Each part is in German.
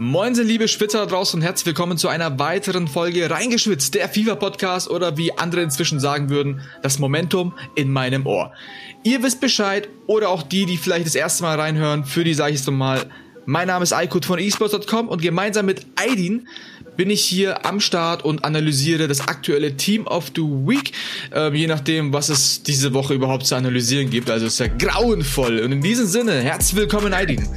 Moin, liebe Schwitzer da draußen und herzlich willkommen zu einer weiteren Folge Reingeschwitzt, der FIFA-Podcast oder wie andere inzwischen sagen würden, das Momentum in meinem Ohr. Ihr wisst Bescheid oder auch die, die vielleicht das erste Mal reinhören, für die sage ich es nochmal. Mein Name ist Aykut von esports.com und gemeinsam mit Aidin bin ich hier am Start und analysiere das aktuelle Team of the Week, äh, je nachdem, was es diese Woche überhaupt zu analysieren gibt. Also ist ja grauenvoll. Und in diesem Sinne, herzlich willkommen, Aidin.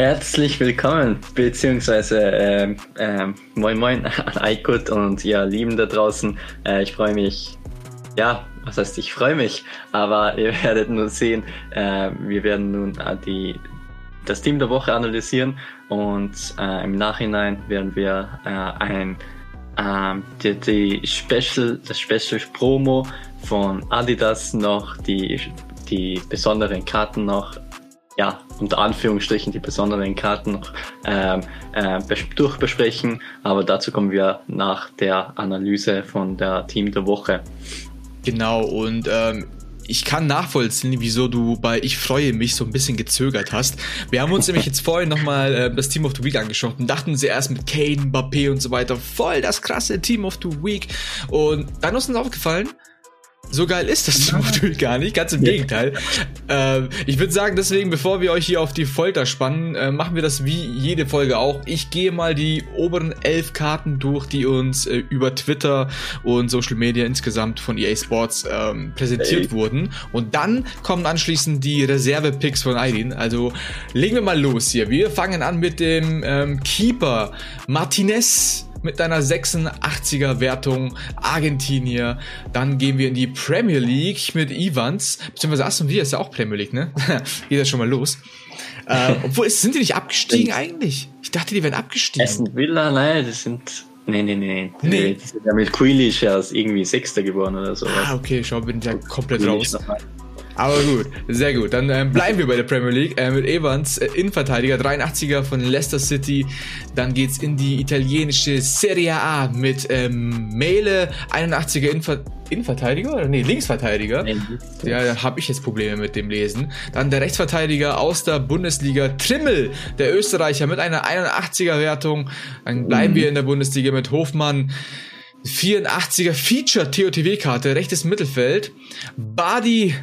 Herzlich willkommen, beziehungsweise äh, äh, moin moin an Aykut und ihr Lieben da draußen. Äh, ich freue mich, ja, was heißt ich freue mich, aber ihr werdet nun sehen, äh, wir werden nun äh, die, das Team der Woche analysieren und äh, im Nachhinein werden wir ein ähm, die, die Special, das Special Promo von Adidas noch, die, die besonderen Karten noch ja, unter Anführungsstrichen die besonderen Karten noch ähm, äh, durchbesprechen. Aber dazu kommen wir nach der Analyse von der Team der Woche. Genau, und ähm, ich kann nachvollziehen, wieso du bei Ich freue mich so ein bisschen gezögert hast. Wir haben uns nämlich jetzt vorhin nochmal äh, das Team of the Week angeschaut und dachten sie erst mit Kane, Mbappé und so weiter, voll das krasse Team of the Week. Und dann ist uns aufgefallen, so geil ist das natürlich gar nicht, ganz im Gegenteil. Äh, ich würde sagen, deswegen, bevor wir euch hier auf die Folter spannen, äh, machen wir das wie jede Folge auch. Ich gehe mal die oberen elf Karten durch, die uns äh, über Twitter und Social Media insgesamt von EA Sports ähm, präsentiert hey. wurden. Und dann kommen anschließend die Reserve-Picks von Aidin. Also legen wir mal los hier. Wir fangen an mit dem ähm, Keeper Martinez mit deiner 86er Wertung Argentinier. Dann gehen wir in die Premier League mit Evans, beziehungsweise Aston Villa ist ja auch Premier League, ne? Geht ja schon mal los. äh, obwohl, sind die nicht abgestiegen eigentlich? Ich dachte, die wären abgestiegen. Aston Villa, nein, das sind Nee, nee, nee. nee. Die sind ja mit Grealish erst irgendwie Sechster geworden oder so. Ah, okay, schau, bin ja komplett raus. Aber gut, sehr gut. Dann ähm, bleiben wir bei der Premier League äh, mit Evans, äh, Innenverteidiger, 83er von Leicester City. Dann geht's in die italienische Serie A mit ähm, Mele, 81er Innenver Innenverteidiger oder nee, Linksverteidiger. Ja, da habe ich jetzt Probleme mit dem Lesen. Dann der Rechtsverteidiger aus der Bundesliga Trimmel, der Österreicher mit einer 81er Wertung. Dann bleiben mhm. wir in der Bundesliga mit Hofmann. 84er Feature TOTW-Karte, rechtes Mittelfeld. Badi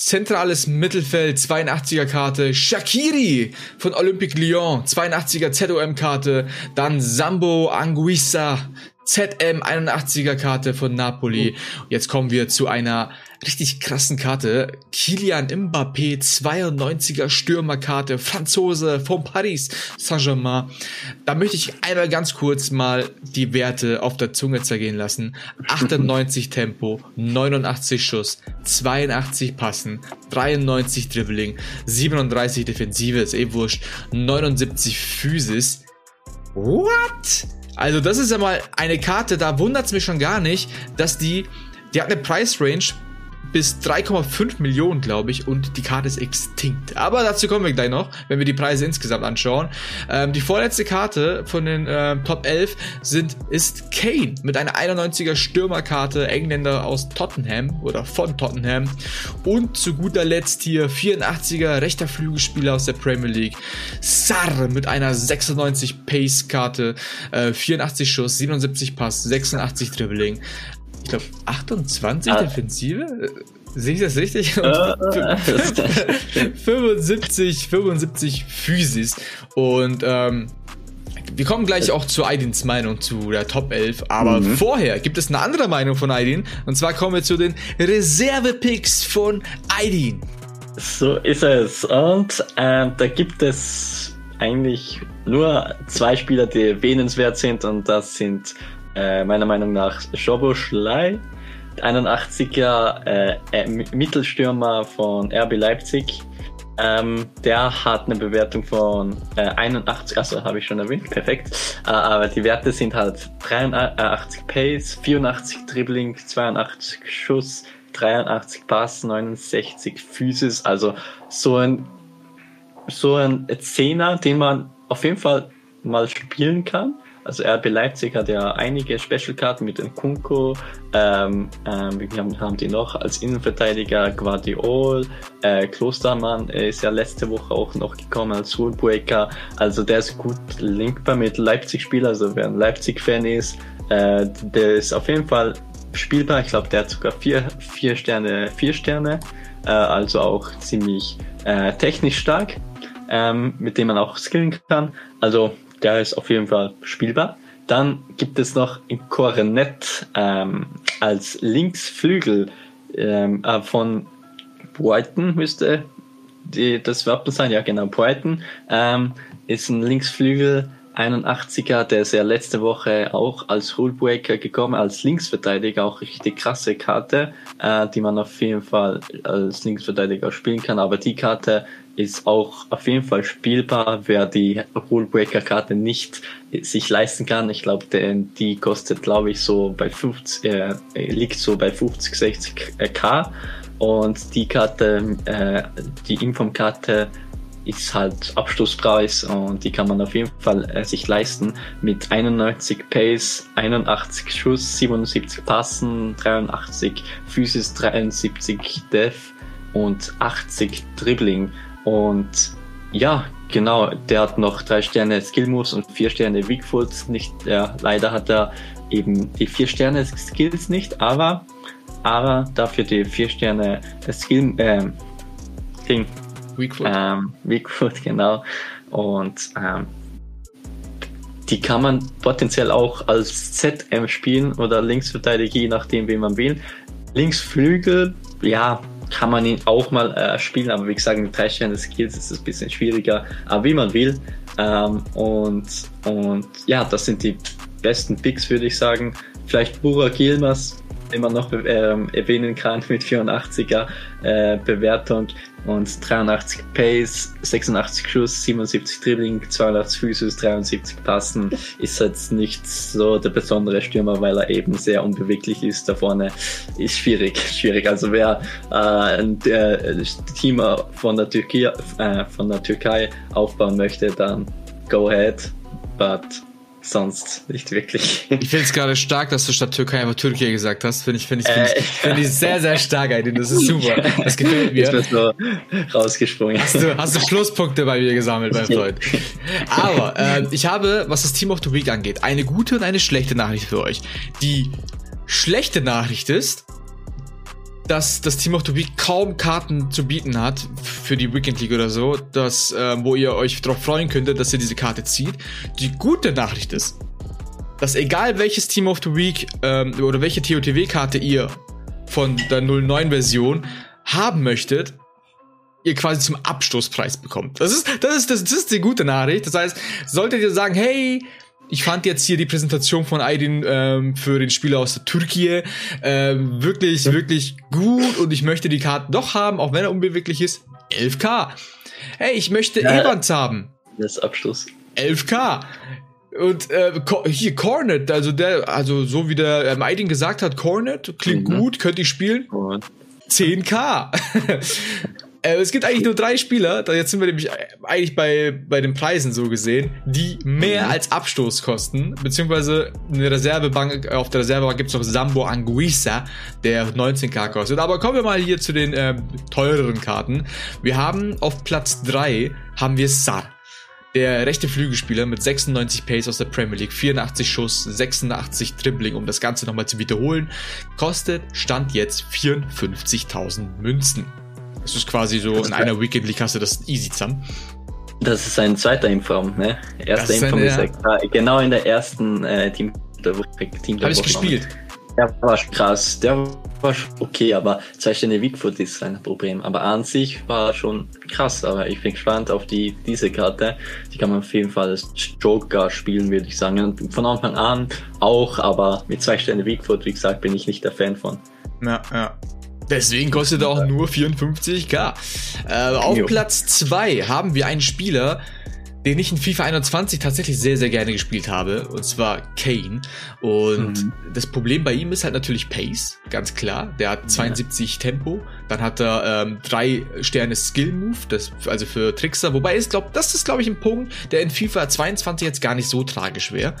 Zentrales Mittelfeld, 82er Karte. Shakiri von Olympique Lyon, 82er ZOM-Karte. Dann Sambo Anguissa, ZM 81er Karte von Napoli. Jetzt kommen wir zu einer richtig krassen Karte. Kilian Mbappé 92er Stürmerkarte, Franzose von Paris Saint-Germain. Da möchte ich einmal ganz kurz mal die Werte auf der Zunge zergehen lassen. 98 Tempo, 89 Schuss, 82 Passen, 93 Dribbling, 37 Defensive, ist eh wurscht, 79 Physis. What? Also das ist ja mal eine Karte, da wundert es mich schon gar nicht, dass die, die hat eine Price Range bis 3,5 Millionen, glaube ich, und die Karte ist extinkt. Aber dazu kommen wir gleich noch, wenn wir die Preise insgesamt anschauen. Ähm, die vorletzte Karte von den äh, Top 11 sind, ist Kane mit einer 91er Stürmerkarte, Engländer aus Tottenham oder von Tottenham. Und zu guter Letzt hier 84er rechter Flügelspieler aus der Premier League, Sar mit einer 96 Pace-Karte, äh, 84 Schuss, 77 Pass, 86 Dribbling ich glaube, 28 ah. Defensive? Sehe ich das richtig? Uh, 75, 75 Physis. Und ähm, wir kommen gleich auch zu Aidins Meinung zu der Top 11, aber mhm. vorher gibt es eine andere Meinung von Aidin und zwar kommen wir zu den Reserve-Picks von Aidin. So ist es und äh, da gibt es eigentlich nur zwei Spieler, die erwähnenswert sind und das sind äh, meiner Meinung nach Schoboschlei, 81er äh, äh Mittelstürmer von RB Leipzig. Ähm, der hat eine Bewertung von äh, 81, also habe ich schon erwähnt, perfekt. Äh, aber die Werte sind halt 83 Pace, 84 Dribbling, 82 Schuss, 83 Pass, 69 Physis. Also so ein so ein Zehner, den man auf jeden Fall mal spielen kann. Also RB Leipzig hat ja einige Special-Karten mit dem Kunko, ähm, ähm, wir haben, die noch? Als Innenverteidiger Guardiol, äh, Klostermann ist ja letzte Woche auch noch gekommen als Rulebreaker, also der ist gut linkbar mit Leipzig-Spieler, also wer ein Leipzig-Fan ist, äh, der ist auf jeden Fall spielbar, ich glaube der hat sogar vier, vier Sterne, vier Sterne, äh, also auch ziemlich äh, technisch stark, ähm, mit dem man auch skillen kann, also der ist auf jeden Fall spielbar. Dann gibt es noch Coronet ähm, als Linksflügel ähm, äh, von Brighton müsste die, das Wappen sein. Ja, genau, Brighton ähm, ist ein Linksflügel 81er, der ist ja letzte Woche auch als Rulebreaker gekommen, als Linksverteidiger, auch richtig krasse Karte, äh, die man auf jeden Fall als Linksverteidiger spielen kann. Aber die Karte ist auch auf jeden Fall spielbar, wer die Rulebreaker-Karte nicht sich leisten kann. Ich glaube, die kostet, glaube ich, so bei 50, äh, liegt so bei 50, 60 K. Und die Karte, äh, die Inform-Karte ist halt Abschlusspreis und die kann man auf jeden Fall äh, sich leisten mit 91 Pace, 81 Schuss, 77 Passen, 83 Physis, 73 Def und 80 Dribbling. Und ja, genau, der hat noch drei Sterne Skill Moves und vier Sterne Weak Foot. Nicht, ja, leider hat er eben die vier Sterne Skills nicht, aber, aber dafür die vier Sterne Skill, ähm, Ding. Weakfoot. Ähm, Weakfoot, genau. Und ähm, die kann man potenziell auch als ZM spielen oder Linksverteidiger, je nachdem, wie man will. Linksflügel, ja, kann man ihn auch mal äh, spielen, aber wie gesagt, mit drei Sternen Skills ist es ein bisschen schwieriger, aber wie man will. Ähm, und, und ja, das sind die besten Picks, würde ich sagen. Vielleicht Burak Yilmaz, den man noch ähm, erwähnen kann mit 84er äh, Bewertung und 83 Pace, 86 Schuss, 77 Dribbling, 82 Füße, 73 Passen. Ist jetzt nicht so der besondere Stürmer, weil er eben sehr unbeweglich ist da vorne. Ist schwierig, schwierig. Also wer äh, ein äh, Team von der, Türkei, äh, von der Türkei aufbauen möchte, dann go ahead. But sonst nicht wirklich. Ich finde es gerade stark, dass du statt Türkei einfach Türkei gesagt hast. Finde ich, finde ich, finde ich, find ich sehr, sehr stark, Aydin. Das ist super. Das gefällt mir. Bin so rausgesprungen. Hast du, hast du Pluspunkte bei mir gesammelt, mein Freund. Aber äh, ich habe, was das Team of the Week angeht, eine gute und eine schlechte Nachricht für euch. Die schlechte Nachricht ist, dass das Team of the Week kaum Karten zu bieten hat für die Weekend League oder so, dass, äh, wo ihr euch darauf freuen könntet, dass ihr diese Karte zieht. Die gute Nachricht ist, dass egal welches Team of the Week ähm, oder welche TOTW-Karte ihr von der 09-Version haben möchtet, ihr quasi zum Abstoßpreis bekommt. Das ist, das ist, das, das ist die gute Nachricht. Das heißt, solltet ihr sagen, hey, ich fand jetzt hier die Präsentation von Aydin ähm, für den Spieler aus der Türkei ähm, wirklich, wirklich gut und ich möchte die Karte doch haben, auch wenn er unbeweglich ist. 11k. Hey, ich möchte ja, Evans haben. Das ist Abschluss. 11k. Und äh, hier Cornet, also der, also so wie der ähm, Aydin gesagt hat, Cornet klingt mhm. gut, könnte ich spielen. 10k. Äh, es gibt eigentlich nur drei Spieler, da jetzt sind wir nämlich eigentlich bei, bei den Preisen so gesehen, die mehr mhm. als Abstoß kosten, beziehungsweise eine Reservebank, auf der Reservebank gibt es noch Sambo Anguissa, der 19k kostet. Aber kommen wir mal hier zu den äh, teureren Karten. Wir haben auf Platz 3 haben wir Sar. Der rechte Flügelspieler mit 96 Pace aus der Premier League, 84 Schuss, 86 Dribbling, um das Ganze nochmal zu wiederholen, kostet Stand jetzt 54.000 Münzen. Das ist quasi so in einer Weekend League hast du das easy zusammen. Das ist ein zweiter Inform, ne? Erster Inform ist ja. genau in der ersten äh, Team der Woche. Team der Hab ich gespielt. Der war krass, der war okay, aber zwei Stände Weakfoot ist ein Problem. Aber an sich war schon krass, aber ich bin gespannt auf die, diese Karte. Die kann man auf jeden Fall als Joker spielen, würde ich sagen. Und von Anfang an auch, aber mit zwei Stände Weakfoot, wie gesagt, bin ich nicht der Fan von. Ja, ja. Deswegen kostet er auch nur 54k. Äh, auf jo. Platz 2 haben wir einen Spieler, den ich in FIFA 21 tatsächlich sehr, sehr gerne gespielt habe, und zwar Kane. Und mhm. das Problem bei ihm ist halt natürlich Pace, ganz klar. Der hat 72 ja. Tempo, Dann hat er ähm, drei Sterne Skill Move, das, also für Trickser. Wobei ich glaube, das ist, glaube ich, ein Punkt, der in FIFA 22 jetzt gar nicht so tragisch wäre.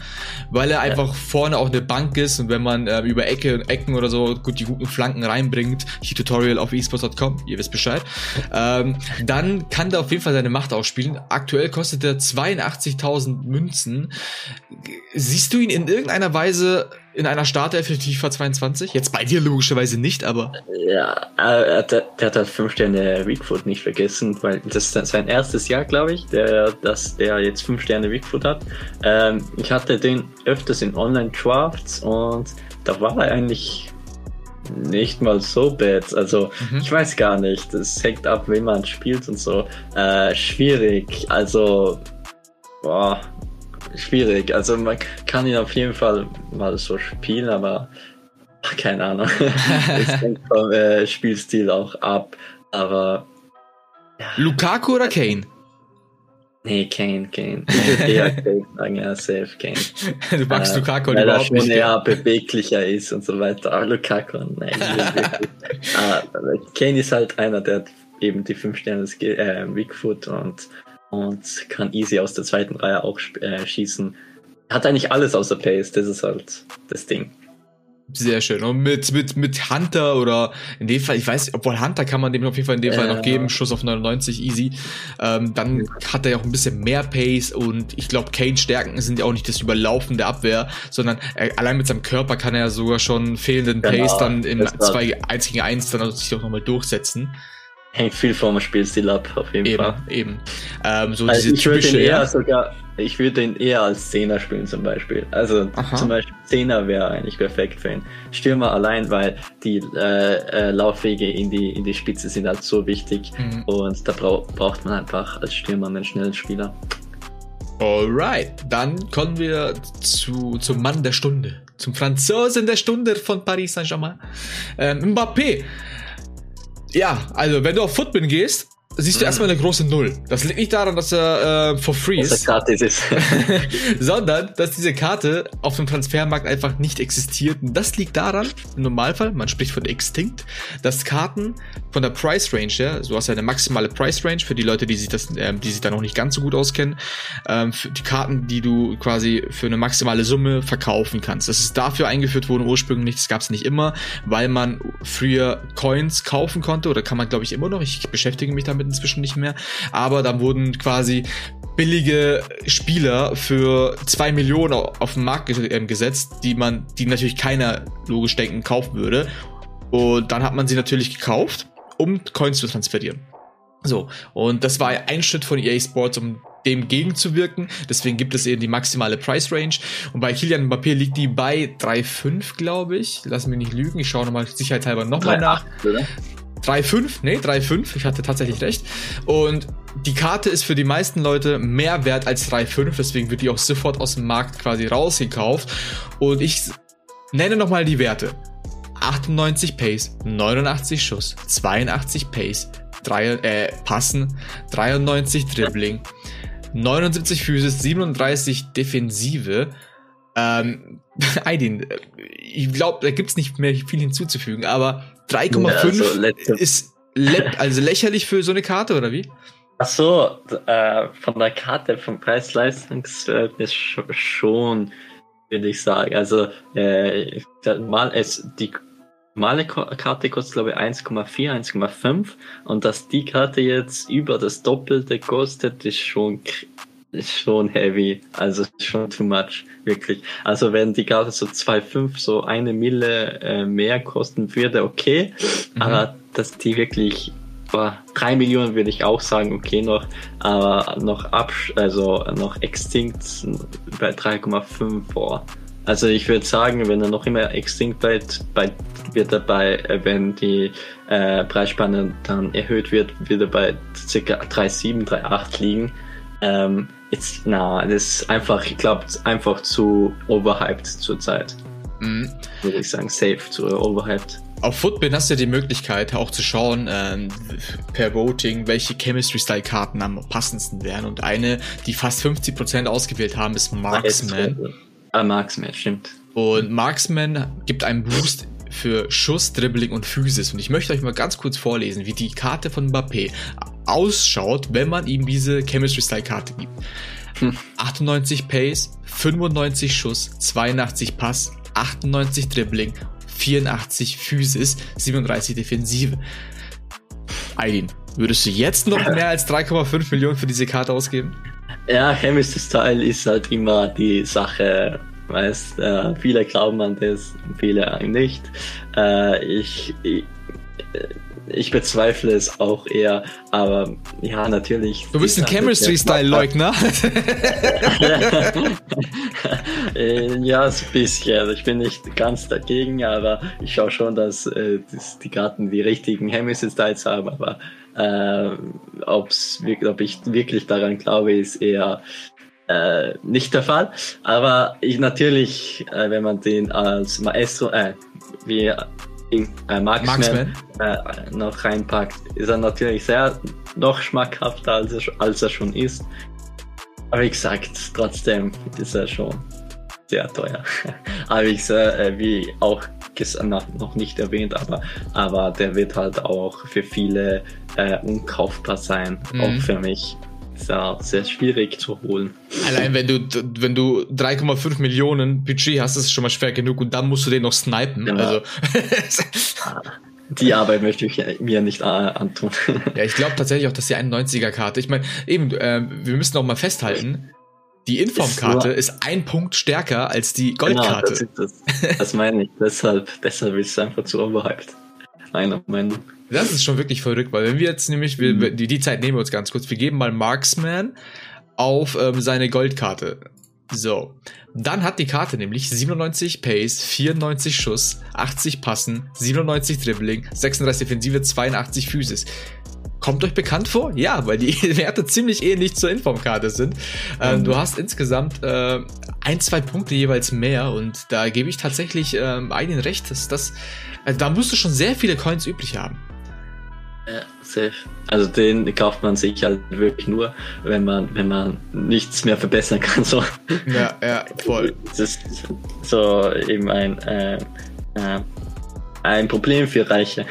Weil er einfach vorne auch eine Bank ist und wenn man äh, über Ecke, Ecken oder so gut die guten Flanken reinbringt, hier Tutorial auf esports.com, ihr wisst Bescheid, ähm, dann kann der auf jeden Fall seine Macht ausspielen. Aktuell kostet er 82.000 Münzen. Siehst du ihn in irgendeiner Weise in einer Startelf für FIFA 22? Jetzt bei dir logischerweise nicht, aber. Ja, äh, der, der hat halt fünf Sterne Weakfoot nicht vergessen, weil das ist sein erstes Jahr, glaube ich, der, dass der jetzt fünf Sterne Weakfoot hat. Ähm, ich hatte den öfters in Online-Drafts und da war er eigentlich nicht mal so bad. Also mhm. ich weiß gar nicht. Das hängt ab, wie man spielt und so. Äh, schwierig. Also boah, schwierig. Also man kann ihn auf jeden Fall mal so spielen, aber keine Ahnung. Es hängt vom äh, Spielstil auch ab. Aber ja. Lukaku oder Kane? Nee, Kane, Kane. Ich würde eher Kane sagen, ja, safe Kane. Du magst äh, Lukaku weil überhaupt er schon eher beweglicher ist und so weiter. Aber Lukaku, nein. ah, Kane ist halt einer, der eben die 5 Sterne äh, Weakfoot und und kann easy aus der zweiten Reihe auch äh, schießen. Hat eigentlich alles außer Pace, das ist halt das Ding. Sehr schön. Und mit, mit, mit Hunter oder in dem Fall, ich weiß, obwohl Hunter kann man dem auf jeden Fall in dem äh, Fall noch geben, Schuss auf 99 easy. Ähm, dann hat er ja auch ein bisschen mehr Pace und ich glaube, Kane's Stärken sind ja auch nicht das Überlaufen der Abwehr, sondern er, allein mit seinem Körper kann er ja sogar schon fehlenden genau, Pace dann im 2 1 gegen 1 dann sich auch nochmal durchsetzen. Hängt viel vom Spielstil ab, auf jeden eben, Fall. Eben. Ähm, so also ich würde ihn eher sogar, ich würde ihn eher als Zehner spielen zum Beispiel. Also Aha. zum Beispiel Zehner wäre eigentlich perfekt für ihn. Stürmer allein, weil die äh, äh, Laufwege in die, in die Spitze sind halt so wichtig mhm. und da brau braucht man einfach als Stürmer einen schnellen Spieler. Alright, dann kommen wir zu, zum Mann der Stunde, zum Franzosen der Stunde von Paris Saint-Germain. Ähm, Mbappé ja, also wenn du auf Footbin gehst, siehst du mhm. erstmal eine große Null. Das liegt nicht daran, dass er äh, for free ist, gratis ist. sondern dass diese Karte auf dem Transfermarkt einfach nicht existiert. Und das liegt daran, im Normalfall, man spricht von Extinct, dass Karten von der Price Range her, so hast du ja eine maximale Price Range für die Leute, die sich das, äh, die sich da noch nicht ganz so gut auskennen, ähm, für die Karten, die du quasi für eine maximale Summe verkaufen kannst. Das ist dafür eingeführt worden ursprünglich, das gab es nicht immer, weil man früher Coins kaufen konnte oder kann man glaube ich immer noch. Ich beschäftige mich damit inzwischen nicht mehr. Aber da wurden quasi billige Spieler für zwei Millionen auf den Markt ähm, gesetzt, die man, die natürlich keiner logisch denken kaufen würde. Und dann hat man sie natürlich gekauft, um Coins zu transferieren. So, und das war ein Schritt von EA Sports, um dem gegenzuwirken. Deswegen gibt es eben die maximale Price Range. Und bei Kilian Mbappé liegt die bei 3,5, glaube ich. Lass mich nicht lügen. Ich schaue nochmal sicherheitshalber nochmal nach. Oder? 3,5, nee, 3,5, ich hatte tatsächlich recht. Und die Karte ist für die meisten Leute mehr wert als 3,5, deswegen wird die auch sofort aus dem Markt quasi rausgekauft. Und ich nenne nochmal die Werte. 98 Pace, 89 Schuss, 82 Pace, 3, äh, Passen, 93 Dribbling, 79 Physis, 37 Defensive. Ähm, Aidin, ich glaube, da gibt's nicht mehr viel hinzuzufügen, aber 3,5 ja, also ist lä also lächerlich für so eine Karte, oder wie? Ach so, äh, von der Karte, vom Preis-Leistungs-Verhältnis schon, würde ich sagen. Also, äh, mal es, die normale Karte kostet, glaube ich, 1,4, 1,5 und dass die Karte jetzt über das Doppelte kostet, ist schon ist schon heavy, also schon too much, wirklich. Also wenn die Karte so 2,5, so eine Mille äh, mehr kosten würde, okay, mhm. aber dass die wirklich boah, 3 Millionen würde ich auch sagen, okay noch, aber noch ab, also noch Extinct bei 3,5 vor. Also ich würde sagen, wenn er noch immer Extinct bleibt, bei, wird er bei, äh, wenn die äh, Preisspanne dann erhöht wird, wird er bei ca. 3,7, 3,8 liegen. Ähm, Jetzt, na, das ist einfach, ich glaube, einfach zu overhyped zurzeit. Mhm. Würde ich sagen, safe zu overhyped. Auf Footbin hast du ja die Möglichkeit auch zu schauen, ähm, per Voting, welche Chemistry-Style-Karten am passendsten wären. Und eine, die fast 50% ausgewählt haben, ist Marksman. Ah, Marksman, stimmt. Und Marksman gibt einen Boost für Schuss, Dribbling und Physis. Und ich möchte euch mal ganz kurz vorlesen, wie die Karte von Mbappé ausschaut, wenn man ihm diese Chemistry Style Karte gibt. Hm. 98 Pace, 95 Schuss, 82 Pass, 98 Dribbling, 84 Physis, 37 Defensive. Aydin, würdest du jetzt noch mehr als 3,5 Millionen für diese Karte ausgeben? Ja, Chemistry Style ist halt immer die Sache, weißt, äh, viele glauben an das, viele nicht. Äh, ich, ich ich bezweifle es auch eher, aber ja, natürlich. Du bist ein Chemistry-Style-Leugner. Ja, so ein bisschen. Ich bin nicht ganz dagegen, aber ich schaue schon, dass, äh, dass die Karten die richtigen Chemistry-Styles haben, aber äh, ob's, ob ich wirklich daran glaube, ist eher äh, nicht der Fall. Aber ich natürlich, äh, wenn man den als Maestro, äh, wie äh, Marksman, äh, noch reinpackt, ist er natürlich sehr noch schmackhafter, als er, als er schon ist. Aber wie gesagt, trotzdem ist er schon sehr teuer. Aber ich äh, wie auch noch nicht erwähnt, aber, aber der wird halt auch für viele äh, unkaufbar sein, mhm. auch für mich sehr, sehr schwierig zu holen. Allein wenn du, wenn du 3,5 Millionen Budget hast, ist es schon mal schwer genug und dann musst du den noch snipen. Ja. Also. Die Arbeit möchte ich mir nicht äh, antun. Ja, ich glaube tatsächlich auch, dass die 91er-Karte, ich meine, eben, äh, wir müssen auch mal festhalten, die Informkarte ist, ist, ein Punkt stärker als die Goldkarte. Genau, das, das, das meine ich. deshalb, deshalb ist es einfach zu overhyped. Meiner Meinung. Das ist schon wirklich verrückt, weil wenn wir jetzt nämlich, wir, mhm. die, die Zeit nehmen wir uns ganz kurz, wir geben mal Marksman auf ähm, seine Goldkarte. So. Dann hat die Karte nämlich 97 Pace, 94 Schuss, 80 Passen, 97 Dribbling, 36 Defensive, 82 Physis. Kommt euch bekannt vor? Ja, weil die Werte ziemlich ähnlich zur Informkarte sind. Ähm, mhm. Du hast insgesamt äh, ein, zwei Punkte jeweils mehr und da gebe ich tatsächlich ähm, einen recht, dass das, also da musst du schon sehr viele Coins üblich haben. Ja, safe. Also den kauft man sich halt wirklich nur, wenn man, wenn man nichts mehr verbessern kann. So. Ja, ja, voll. Das ist so eben ein, äh, äh, ein Problem für Reiche.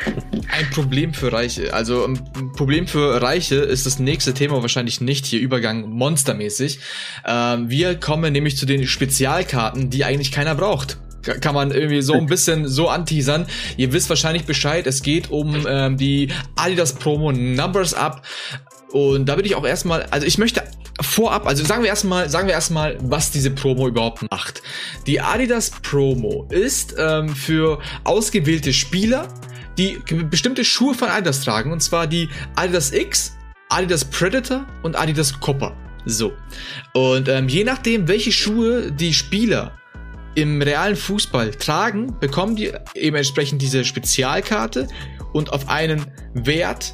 Ein Problem für Reiche. Also ein Problem für Reiche ist das nächste Thema wahrscheinlich nicht hier Übergang monstermäßig. Ähm, wir kommen nämlich zu den Spezialkarten, die eigentlich keiner braucht kann man irgendwie so ein bisschen so anteasern. Ihr wisst wahrscheinlich Bescheid, es geht um ähm, die Adidas Promo Numbers Up. Und da würde ich auch erstmal, also ich möchte vorab, also sagen wir erstmal, sagen wir erstmal, was diese Promo überhaupt macht. Die Adidas Promo ist ähm, für ausgewählte Spieler, die bestimmte Schuhe von Adidas tragen, und zwar die Adidas X, Adidas Predator und Adidas Copper. So. Und ähm, je nachdem, welche Schuhe die Spieler im realen Fußball tragen, bekommen die eben entsprechend diese Spezialkarte und auf einen Wert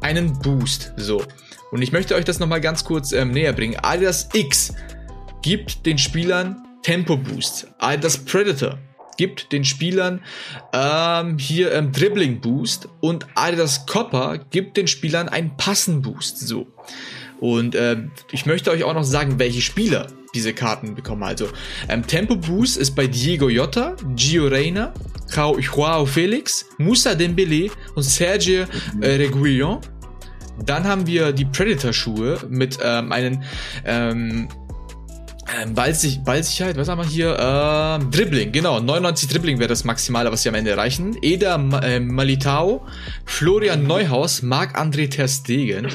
einen Boost. So. Und ich möchte euch das nochmal ganz kurz ähm, näher bringen. Adidas X gibt den Spielern Tempo Boost. Adidas Predator gibt den Spielern ähm, hier ähm, Dribbling Boost und Adidas Copper gibt den Spielern einen Passen Boost. So. Und äh, ich möchte euch auch noch sagen, welche Spieler diese Karten bekommen. Also ähm, Tempo Boost ist bei Diego Jota, Gio Reyna, Joao Felix, Moussa Dembele und Sergio äh, Reguilon. Dann haben wir die Predator-Schuhe mit ähm, einen ähm, ähm, Ballsich Ballsicherheit, was haben wir hier? Ähm, Dribbling, genau. 99 Dribbling wäre das Maximale, was sie am Ende erreichen. Eda äh, Malitao, Florian Neuhaus, Marc-André Ter Stegen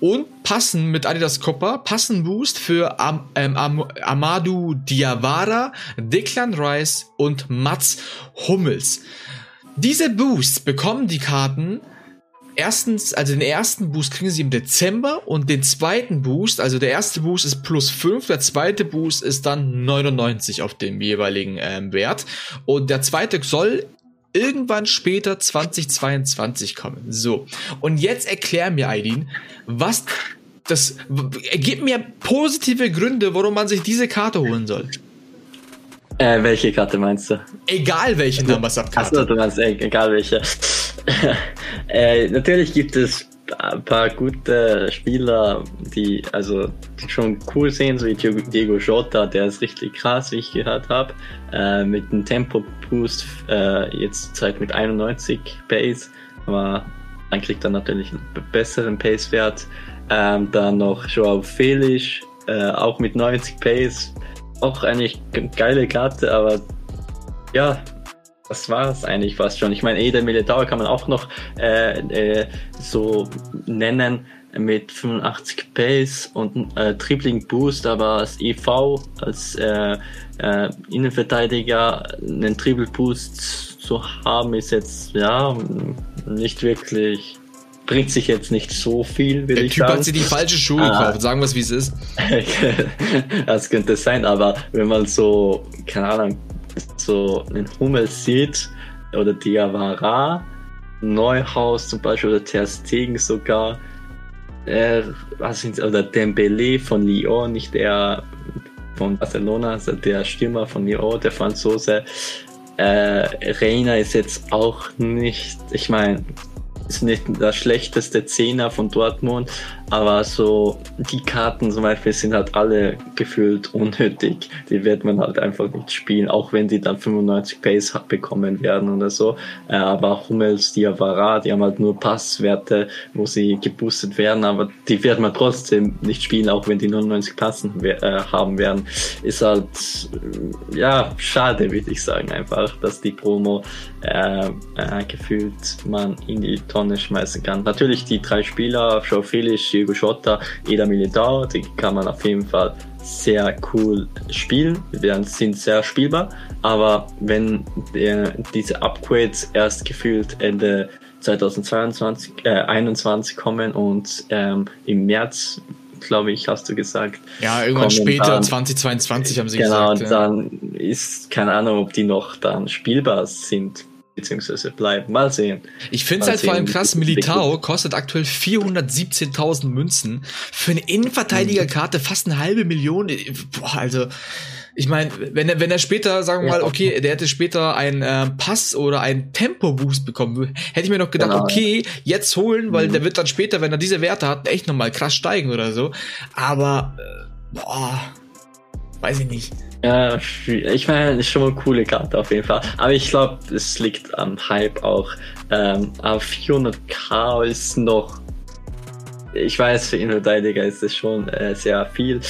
und passen mit Adidas Copper, passen Boost für Am ähm, Am Amadou Diawara, Declan Rice und Mats Hummels. Diese Boosts bekommen die Karten erstens, also den ersten Boost kriegen sie im Dezember und den zweiten Boost, also der erste Boost ist plus 5, der zweite Boost ist dann 99 auf dem jeweiligen ähm, Wert und der zweite soll irgendwann später 2022 kommen. So. Und jetzt erklär mir, Aidin, was das, gib mir positive Gründe, warum man sich diese Karte holen soll. Äh, welche Karte meinst du? Egal welche Numbers Up Karte. Achso, du meinst egal welche. äh, natürlich gibt es ein paar gute Spieler, die also schon cool sehen, so wie Diego Jota, der ist richtig krass, wie ich gehört habe, äh, mit einem Tempo-Boost äh, jetzt Zeit mit 91 Pace, aber dann kriegt er natürlich einen besseren Pace-Wert. Ähm, dann noch Joao Felix, äh, auch mit 90 Pace, auch eigentlich geile Karte, aber ja, das war es eigentlich fast schon. Ich meine, Eder Militao kann man auch noch äh, äh, so nennen mit 85 Pace und äh, Tripling Boost, aber als EV, als äh, äh, Innenverteidiger einen Triple Boost zu haben, ist jetzt ja nicht wirklich bringt sich jetzt nicht so viel, Der ich typ sagen. hat sich die falsche Schuhe ah. gekauft, sagen wir es wie es ist. das könnte sein, aber wenn man so, keine Ahnung, so einen Hummel sieht, oder Diawara, Neuhaus zum Beispiel, oder Ter Stegen sogar, äh, was sind, oder Dembele von Lyon, nicht der von Barcelona, also der Stürmer von Lyon, der Franzose. Äh, Reina ist jetzt auch nicht, ich meine, ist nicht der schlechteste Zehner von Dortmund, aber so die Karten zum Beispiel sind halt alle gefühlt unnötig. Die wird man halt einfach nicht spielen, auch wenn die dann 95 Pace bekommen werden oder so. Äh, aber Hummels, Diawara, die haben halt nur Passwerte, wo sie geboostet werden, aber die wird man trotzdem nicht spielen, auch wenn die 99 Passen äh, haben werden. Ist halt, äh, ja, schade, würde ich sagen, einfach, dass die Promo äh, äh, gefühlt man in die Tonne schmeißen kann. Natürlich die drei Spieler, Joe Felix, Diego Jota, Eda Militao, die kann man auf jeden Fall sehr cool spielen. Die sind sehr spielbar, aber wenn der, diese Upgrades erst gefühlt Ende 2022, äh, 21 kommen und ähm, im März glaube ich, hast du gesagt. Ja, irgendwann später, dann, 2022 haben sie genau, gesagt. Genau, ja. dann ist keine Ahnung, ob die noch dann spielbar sind beziehungsweise bleiben. Mal sehen. Ich finde es halt vor allem krass, Militao kostet aktuell 417.000 Münzen. Für eine Innenverteidigerkarte fast eine halbe Million. Boah, also, ich meine, wenn er, wenn er später, sagen wir mal, okay, der hätte später einen äh, Pass oder einen Tempo-Boost bekommen, hätte ich mir noch gedacht, genau. okay, jetzt holen, weil mhm. der wird dann später, wenn er diese Werte hat, echt nochmal krass steigen oder so. Aber, äh, boah, weiß ich nicht. Ja, ich meine, ist schon eine coole Karte auf jeden Fall. Aber ich glaube, es liegt am Hype auch. Ähm, aber 400k ist noch. Ich weiß, für Innenverteidiger ist es schon äh, sehr viel.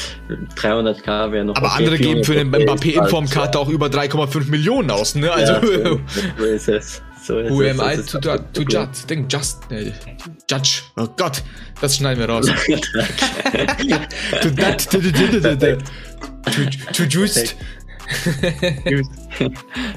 300k wäre noch. Aber okay, andere geben für eine Mbappé-Inform-Karte auch über 3,5 Millionen aus, ne? Also. Ja, so, ist es. So ist Who es. am I to, to, to judge? Denk, just, äh, judge. Oh Gott, das schneiden wir raus. to that, to, to, just.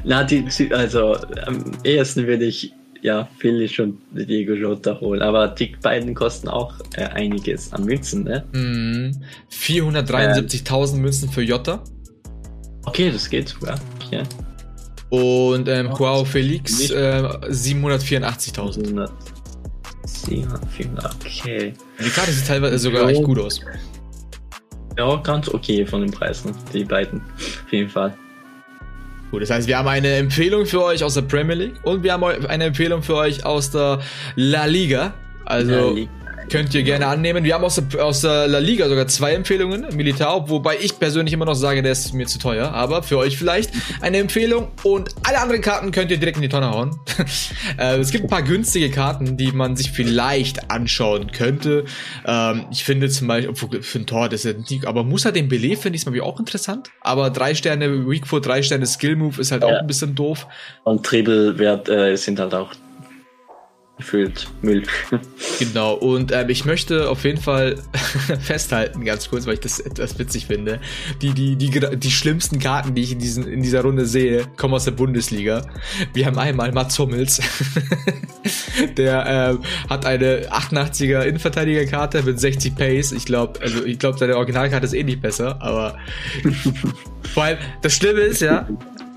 Na, die, also am ehesten würde ich ja Philly und Diego Jota holen, aber die beiden kosten auch äh, einiges an Münzen, ne? Mm, 473.000 ähm, Münzen für Jota. Okay, das geht sogar. Okay. Und ähm, Joao Felix äh, 784.000. Okay. Die Karte sieht teilweise sogar echt gut aus. Ja, ganz okay von den Preisen, die beiden. Auf jeden Fall. Gut, das heißt, wir haben eine Empfehlung für euch aus der Premier League und wir haben eine Empfehlung für euch aus der La Liga. Also, La Liga. Könnt ihr gerne annehmen. Wir haben aus der, aus der La Liga sogar zwei Empfehlungen. Militar, wobei ich persönlich immer noch sage, der ist mir zu teuer. Aber für euch vielleicht eine Empfehlung. Und alle anderen Karten könnt ihr direkt in die Tonne hauen. äh, es gibt ein paar günstige Karten, die man sich vielleicht anschauen könnte. Ähm, ich finde zum Beispiel, für ein Tor, das ist ja nicht, aber Musa den Belay finde ich mal auch interessant. Aber drei Sterne Weak 4, drei Sterne Skill Move ist halt ja. auch ein bisschen doof. Und Treble-Wert äh, sind halt auch gefühlt Müll. genau, und ähm, ich möchte auf jeden Fall festhalten, ganz kurz, weil ich das etwas witzig finde. Die, die, die, die schlimmsten Karten, die ich in, diesen, in dieser Runde sehe, kommen aus der Bundesliga. Wir haben einmal Mats Hummels. der ähm, hat eine 88er Innenverteidigerkarte mit 60 Pace. Ich glaube, also ich glaube, seine Originalkarte ist eh nicht besser, aber vor allem, das Schlimme ist ja,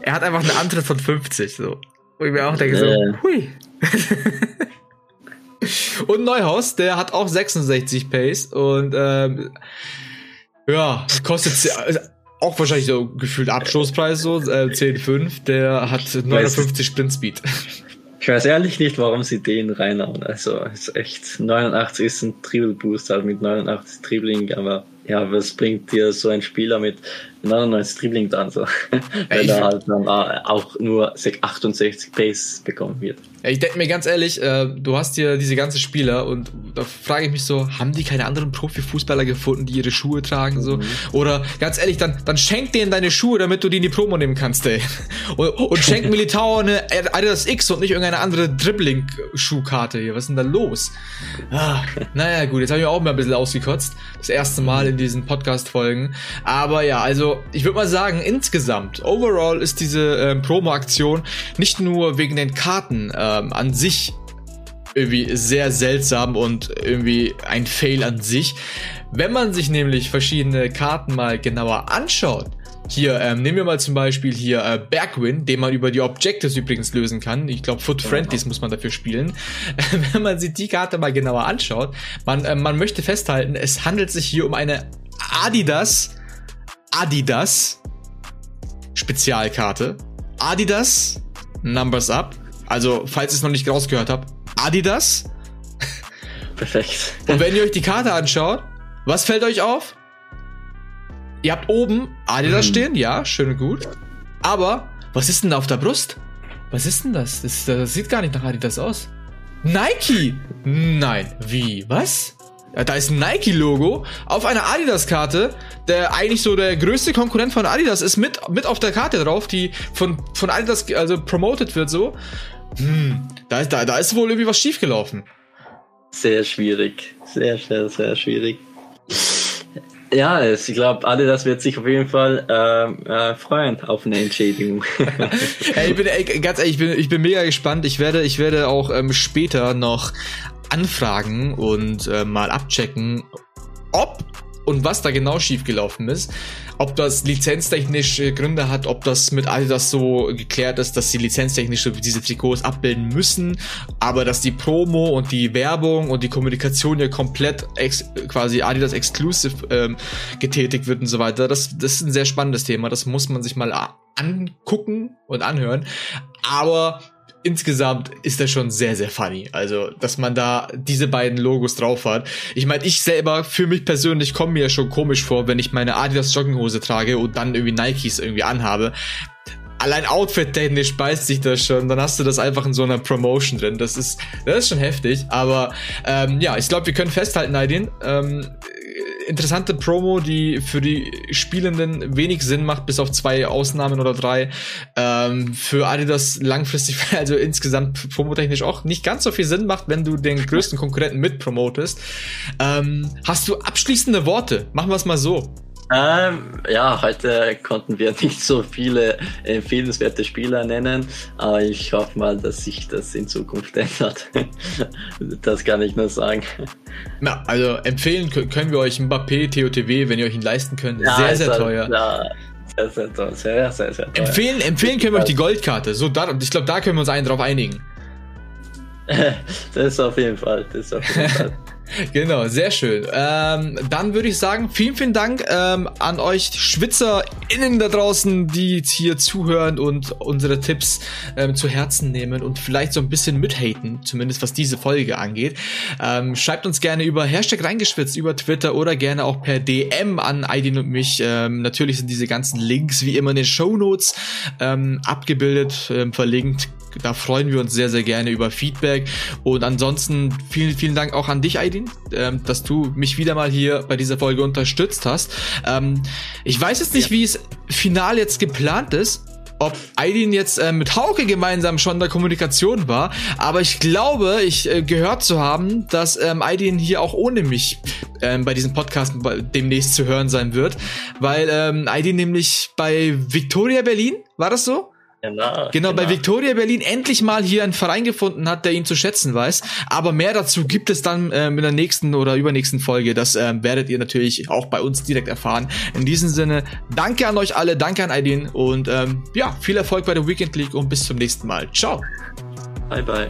er hat einfach eine Antritt von 50, so. Wo ich mir auch denke, so, äh. hui. und Neuhaus, der hat auch 66 Pace und ähm, ja, kostet also auch wahrscheinlich so gefühlt Abstoßpreis so, äh, 10,5, der hat 59 Sprint Speed. Ich weiß ehrlich nicht, warum sie den reinhauen. Also, ist echt, 89 ist ein Dribble Boost halt mit 89 Dribbling, aber ja, was bringt dir so ein Spieler mit 99 Dribbling dann so? Wenn er halt dann auch nur 68 Pace bekommen wird. Ich denke mir ganz ehrlich, äh, du hast hier diese ganzen Spieler und da frage ich mich so, haben die keine anderen Profifußballer gefunden, die ihre Schuhe tragen so? Mhm. Oder ganz ehrlich, dann, dann schenk denen deine Schuhe, damit du die in die Promo nehmen kannst, ey. Und, und schenk Militao eine Adidas X und nicht irgendeine andere Dribbling-Schuhkarte hier. Was ist denn da los? Ah, naja, gut, jetzt habe ich auch mal ein bisschen ausgekotzt. Das erste Mal in diesen Podcast-Folgen. Aber ja, also ich würde mal sagen, insgesamt, overall ist diese ähm, Promo-Aktion nicht nur wegen den Karten ähm, an sich irgendwie sehr seltsam und irgendwie ein Fail an sich. Wenn man sich nämlich verschiedene Karten mal genauer anschaut, hier, ähm, nehmen wir mal zum Beispiel hier äh, Bergwin, den man über die Objectives übrigens lösen kann. Ich glaube, Foot Friendlies muss man dafür spielen. Wenn man sich die Karte mal genauer anschaut, man, äh, man möchte festhalten, es handelt sich hier um eine Adidas, Adidas Spezialkarte. Adidas Numbers Up. Also, falls ihr es noch nicht rausgehört habt, Adidas. Perfekt. Und wenn ihr euch die Karte anschaut, was fällt euch auf? Ihr habt oben Adidas mhm. stehen, ja, schön und gut. Aber, was ist denn da auf der Brust? Was ist denn das? Das, das sieht gar nicht nach Adidas aus. Nike! Nein, wie? Was? Da ist ein Nike-Logo auf einer Adidas-Karte, der eigentlich so der größte Konkurrent von Adidas ist, mit, mit auf der Karte drauf, die von, von Adidas also promoted wird so. Hm, da, da, da ist wohl irgendwie was schiefgelaufen. Sehr schwierig. Sehr, sehr, sehr schwierig. Ja, ich glaube, alle das wird sich auf jeden Fall äh, äh, freuen auf eine Entschädigung. hey, ich bin ey, ganz ehrlich, ich bin, ich bin mega gespannt. Ich werde, ich werde auch ähm, später noch anfragen und äh, mal abchecken, ob und was da genau schiefgelaufen ist. Ob das lizenztechnische Gründe hat, ob das mit Adidas so geklärt ist, dass sie lizenztechnisch diese Trikots abbilden müssen, aber dass die Promo und die Werbung und die Kommunikation ja komplett ex quasi Adidas Exclusive ähm, getätigt wird und so weiter. Das, das ist ein sehr spannendes Thema. Das muss man sich mal angucken und anhören. Aber insgesamt ist das schon sehr, sehr funny. Also, dass man da diese beiden Logos drauf hat. Ich meine, ich selber, für mich persönlich, komme mir schon komisch vor, wenn ich meine Adidas Jogginghose trage und dann irgendwie Nikes irgendwie anhabe. Allein Outfit-technisch beißt sich das schon, dann hast du das einfach in so einer Promotion drin. Das ist, das ist schon heftig. Aber ähm, ja, ich glaube, wir können festhalten, Nadine. Ähm, interessante Promo, die für die Spielenden wenig Sinn macht, bis auf zwei Ausnahmen oder drei. Ähm, für Adidas langfristig, also insgesamt promotechnisch auch nicht ganz so viel Sinn macht, wenn du den größten Konkurrenten mitpromotest. Ähm, hast du abschließende Worte? Machen wir es mal so. Ähm, ja, heute konnten wir nicht so viele empfehlenswerte Spieler nennen, aber ich hoffe mal, dass sich das in Zukunft ändert. das kann ich nur sagen. Na, also empfehlen können wir euch Mbappé, TOTW, wenn ihr euch ihn leisten könnt. Ja, sehr, sehr teuer. Ja. Sehr, sehr, teuer. sehr, sehr, sehr teuer. Empfehlen, empfehlen können wir euch die Goldkarte. So, da, ich glaube, da können wir uns einen drauf einigen. das ist auf jeden Fall. Das ist auf jeden Fall. Genau, sehr schön. Ähm, dann würde ich sagen, vielen, vielen Dank ähm, an euch SchwitzerInnen da draußen, die hier zuhören und unsere Tipps ähm, zu Herzen nehmen und vielleicht so ein bisschen mithaten, zumindest was diese Folge angeht. Ähm, schreibt uns gerne über Hashtag reingeschwitzt, über Twitter oder gerne auch per DM an Aidin und mich. Ähm, natürlich sind diese ganzen Links wie immer in den Show Notes ähm, abgebildet, ähm, verlinkt da freuen wir uns sehr, sehr gerne über Feedback. Und ansonsten vielen, vielen Dank auch an dich, Aidin, ähm, dass du mich wieder mal hier bei dieser Folge unterstützt hast. Ähm, ich weiß jetzt nicht, ja. wie es final jetzt geplant ist ob Aidin jetzt äh, mit Hauke gemeinsam schon in der Kommunikation war, aber ich glaube, ich äh, gehört zu haben, dass ähm, Aidin hier auch ohne mich ähm, bei diesem Podcast demnächst zu hören sein wird, weil ähm, Aidin nämlich bei Victoria Berlin, war das so? Genau, genau, bei genau. Victoria Berlin endlich mal hier einen Verein gefunden hat, der ihn zu schätzen weiß. Aber mehr dazu gibt es dann ähm, in der nächsten oder übernächsten Folge. Das ähm, werdet ihr natürlich auch bei uns direkt erfahren. In diesem Sinne, danke an euch alle, danke an Aidin und ähm, ja, viel Erfolg bei der Weekend League und bis zum nächsten Mal. Ciao. Bye, bye.